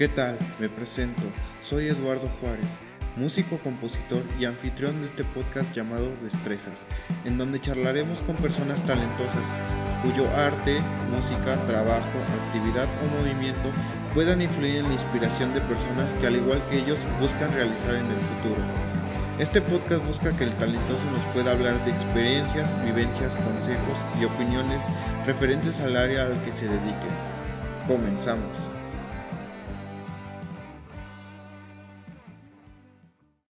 ¿Qué tal? Me presento. Soy Eduardo Juárez, músico, compositor y anfitrión de este podcast llamado Destrezas, en donde charlaremos con personas talentosas cuyo arte, música, trabajo, actividad o movimiento puedan influir en la inspiración de personas que al igual que ellos buscan realizar en el futuro. Este podcast busca que el talentoso nos pueda hablar de experiencias, vivencias, consejos y opiniones referentes al área al que se dedique. Comenzamos.